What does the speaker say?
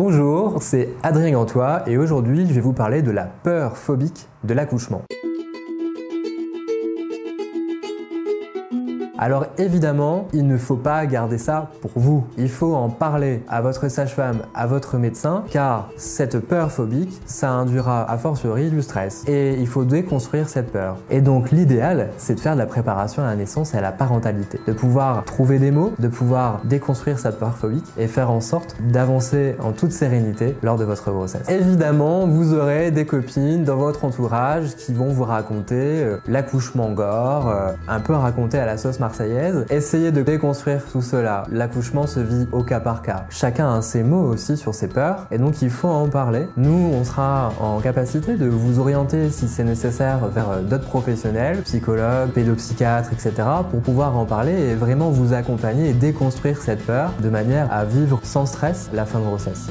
Bonjour, c'est Adrien Gantois et aujourd'hui je vais vous parler de la peur phobique de l'accouchement. Alors évidemment, il ne faut pas garder ça pour vous. Il faut en parler à votre sage-femme, à votre médecin, car cette peur phobique, ça induira a fortiori du stress. Et il faut déconstruire cette peur. Et donc l'idéal, c'est de faire de la préparation à la naissance et à la parentalité. De pouvoir trouver des mots, de pouvoir déconstruire cette peur phobique et faire en sorte d'avancer en toute sérénité lors de votre grossesse. Évidemment, vous aurez des copines dans votre entourage qui vont vous raconter euh, l'accouchement gore, euh, un peu raconter à la sauce Essayez de déconstruire tout cela. L'accouchement se vit au cas par cas. Chacun a ses mots aussi sur ses peurs et donc il faut en parler. Nous, on sera en capacité de vous orienter si c'est nécessaire vers euh, d'autres professionnels, psychologues, pédopsychiatres, etc. pour pouvoir en parler et vraiment vous accompagner et déconstruire cette peur de manière à vivre sans stress la fin de grossesse.